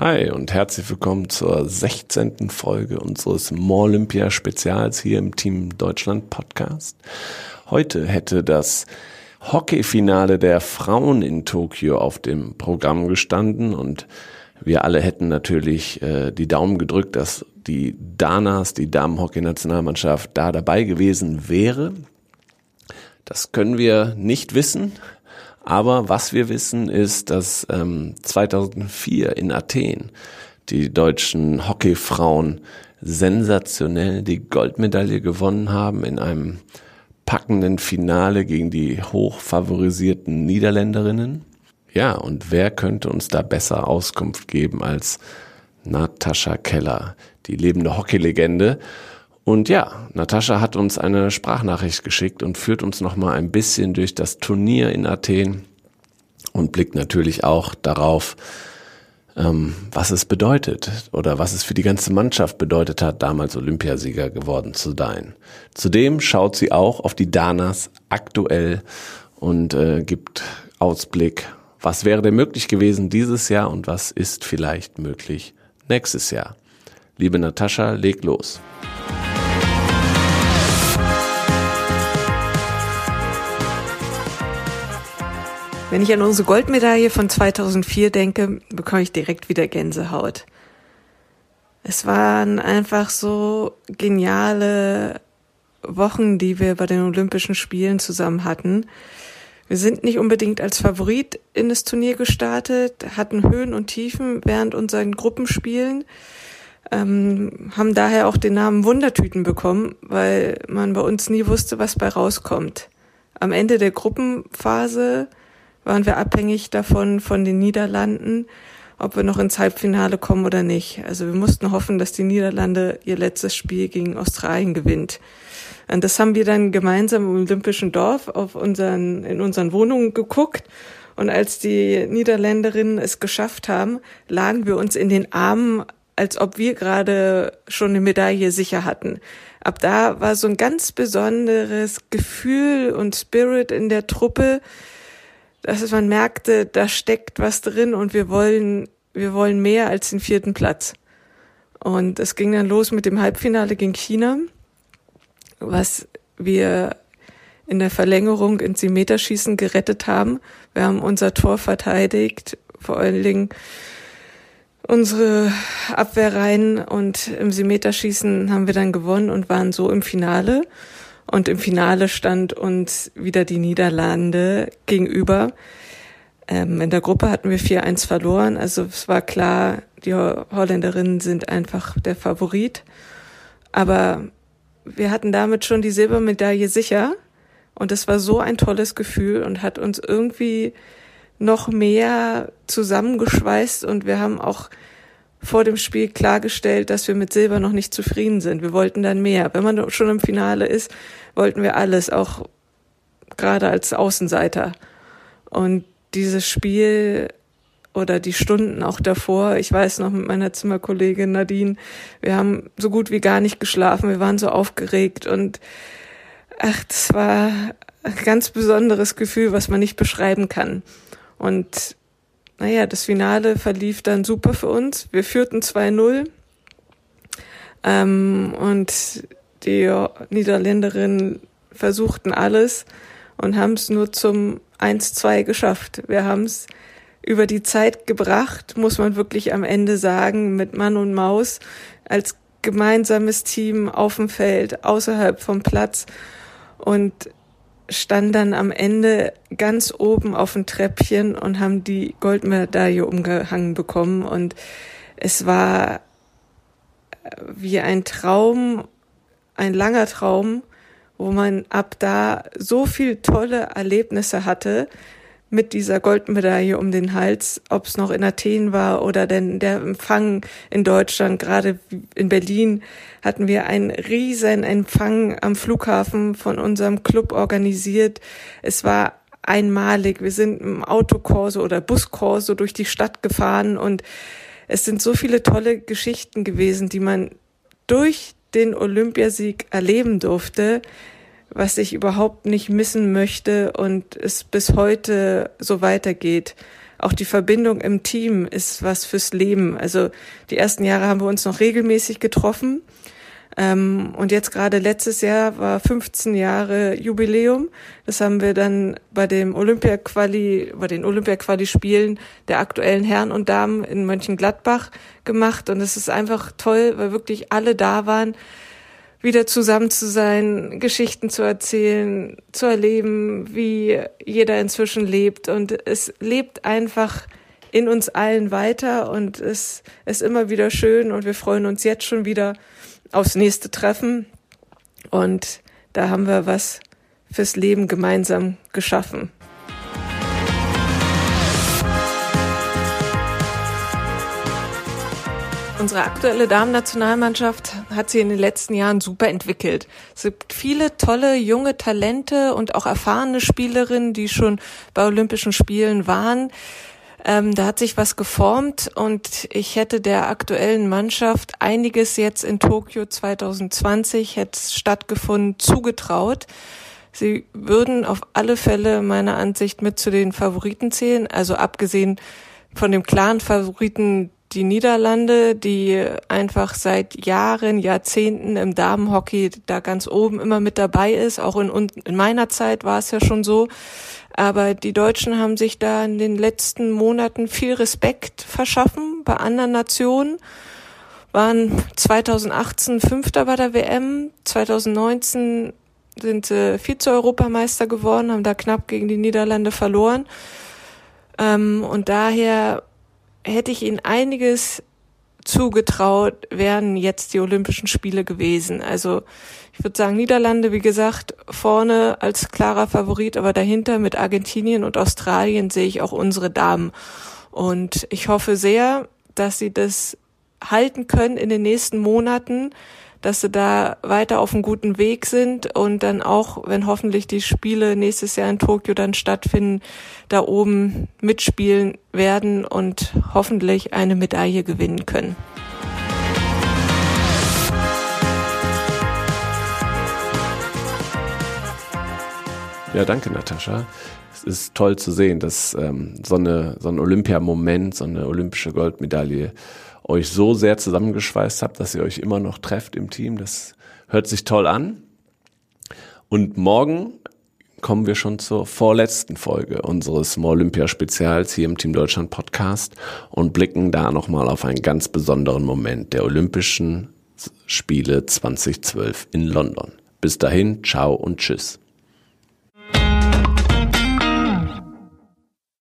Hi und herzlich willkommen zur 16. Folge unseres Olympia Spezials hier im Team Deutschland Podcast. Heute hätte das Hockeyfinale der Frauen in Tokio auf dem Programm gestanden und wir alle hätten natürlich äh, die Daumen gedrückt, dass die Danas, die Damenhockey-Nationalmannschaft, da dabei gewesen wäre. Das können wir nicht wissen. Aber was wir wissen ist, dass ähm, 2004 in Athen die deutschen Hockeyfrauen sensationell die Goldmedaille gewonnen haben in einem packenden Finale gegen die hochfavorisierten Niederländerinnen. Ja, und wer könnte uns da besser Auskunft geben als Natascha Keller, die lebende Hockeylegende. Und ja, Natascha hat uns eine Sprachnachricht geschickt und führt uns nochmal ein bisschen durch das Turnier in Athen und blickt natürlich auch darauf, ähm, was es bedeutet oder was es für die ganze Mannschaft bedeutet hat, damals Olympiasieger geworden zu sein. Zudem schaut sie auch auf die Danas aktuell und äh, gibt Ausblick, was wäre denn möglich gewesen dieses Jahr und was ist vielleicht möglich nächstes Jahr. Liebe Natascha, leg los. Wenn ich an unsere Goldmedaille von 2004 denke, bekomme ich direkt wieder Gänsehaut. Es waren einfach so geniale Wochen, die wir bei den Olympischen Spielen zusammen hatten. Wir sind nicht unbedingt als Favorit in das Turnier gestartet, hatten Höhen und Tiefen während unseren Gruppenspielen, ähm, haben daher auch den Namen Wundertüten bekommen, weil man bei uns nie wusste, was bei rauskommt. Am Ende der Gruppenphase waren wir abhängig davon von den Niederlanden, ob wir noch ins Halbfinale kommen oder nicht. Also wir mussten hoffen, dass die Niederlande ihr letztes Spiel gegen Australien gewinnt. Und das haben wir dann gemeinsam im Olympischen Dorf auf unseren, in unseren Wohnungen geguckt. Und als die Niederländerinnen es geschafft haben, lagen wir uns in den Armen, als ob wir gerade schon eine Medaille sicher hatten. Ab da war so ein ganz besonderes Gefühl und Spirit in der Truppe, dass man merkte, da steckt was drin und wir wollen, wir wollen mehr als den vierten Platz. Und es ging dann los mit dem Halbfinale gegen China, was wir in der Verlängerung ins Meterschießen gerettet haben. Wir haben unser Tor verteidigt, vor allen Dingen unsere Abwehrreihen und im Meterschießen haben wir dann gewonnen und waren so im Finale. Und im Finale stand uns wieder die Niederlande gegenüber. Ähm, in der Gruppe hatten wir 4-1 verloren. Also es war klar, die Holländerinnen sind einfach der Favorit. Aber wir hatten damit schon die Silbermedaille sicher. Und es war so ein tolles Gefühl und hat uns irgendwie noch mehr zusammengeschweißt und wir haben auch vor dem Spiel klargestellt, dass wir mit Silber noch nicht zufrieden sind. Wir wollten dann mehr. Wenn man schon im Finale ist, wollten wir alles, auch gerade als Außenseiter. Und dieses Spiel oder die Stunden auch davor, ich weiß noch mit meiner Zimmerkollegin Nadine, wir haben so gut wie gar nicht geschlafen, wir waren so aufgeregt und ach, das war ein ganz besonderes Gefühl, was man nicht beschreiben kann. Und naja, das Finale verlief dann super für uns. Wir führten 2-0 ähm, und die Niederländerinnen versuchten alles und haben es nur zum 1-2 geschafft. Wir haben es über die Zeit gebracht, muss man wirklich am Ende sagen, mit Mann und Maus als gemeinsames Team auf dem Feld, außerhalb vom Platz. Und stand dann am Ende ganz oben auf dem Treppchen und haben die Goldmedaille umgehangen bekommen. Und es war äh, wie ein Traum, ein langer Traum, wo man ab da so viel tolle Erlebnisse hatte, mit dieser Goldmedaille um den Hals, ob es noch in Athen war oder denn der Empfang in Deutschland, gerade in Berlin hatten wir einen riesen Empfang am Flughafen von unserem Club organisiert. Es war einmalig. Wir sind im Autokorso oder Buskorso durch die Stadt gefahren und es sind so viele tolle Geschichten gewesen, die man durch den Olympiasieg erleben durfte, was ich überhaupt nicht missen möchte und es bis heute so weitergeht. auch die Verbindung im Team ist was fürs Leben. Also die ersten Jahre haben wir uns noch regelmäßig getroffen. Ähm, und jetzt gerade letztes Jahr war 15 Jahre Jubiläum. Das haben wir dann bei dem Olympia-Quali, bei den Olympia-Quali-Spielen der aktuellen Herren und Damen in Mönchengladbach gemacht. Und es ist einfach toll, weil wirklich alle da waren wieder zusammen zu sein, Geschichten zu erzählen, zu erleben, wie jeder inzwischen lebt. Und es lebt einfach in uns allen weiter und es ist immer wieder schön und wir freuen uns jetzt schon wieder aufs nächste Treffen. Und da haben wir was fürs Leben gemeinsam geschaffen. Unsere aktuelle Damen-Nationalmannschaft hat sich in den letzten Jahren super entwickelt. Es gibt viele tolle junge Talente und auch erfahrene Spielerinnen, die schon bei Olympischen Spielen waren. Ähm, da hat sich was geformt und ich hätte der aktuellen Mannschaft einiges jetzt in Tokio 2020 hätte stattgefunden zugetraut. Sie würden auf alle Fälle meiner Ansicht mit zu den Favoriten zählen, also abgesehen von dem klaren Favoriten die Niederlande, die einfach seit Jahren, Jahrzehnten im Damenhockey da ganz oben immer mit dabei ist. Auch in, in meiner Zeit war es ja schon so. Aber die Deutschen haben sich da in den letzten Monaten viel Respekt verschaffen bei anderen Nationen. Waren 2018 Fünfter bei der WM, 2019 sind sie Vize-Europameister geworden, haben da knapp gegen die Niederlande verloren. Ähm, und daher hätte ich ihnen einiges zugetraut, wären jetzt die Olympischen Spiele gewesen. Also ich würde sagen, Niederlande, wie gesagt, vorne als klarer Favorit, aber dahinter mit Argentinien und Australien sehe ich auch unsere Damen. Und ich hoffe sehr, dass sie das halten können in den nächsten Monaten, dass sie da weiter auf einem guten Weg sind und dann auch, wenn hoffentlich die Spiele nächstes Jahr in Tokio dann stattfinden, da oben mitspielen werden und hoffentlich eine Medaille gewinnen können. Ja, danke, Natascha. Es ist toll zu sehen, dass ähm, so, eine, so ein Olympiamoment, so eine olympische Goldmedaille euch so sehr zusammengeschweißt habt, dass ihr euch immer noch trefft im Team. Das hört sich toll an. Und morgen kommen wir schon zur vorletzten Folge unseres Olympia Spezials hier im Team Deutschland Podcast und blicken da nochmal auf einen ganz besonderen Moment der Olympischen Spiele 2012 in London. Bis dahin, ciao und tschüss.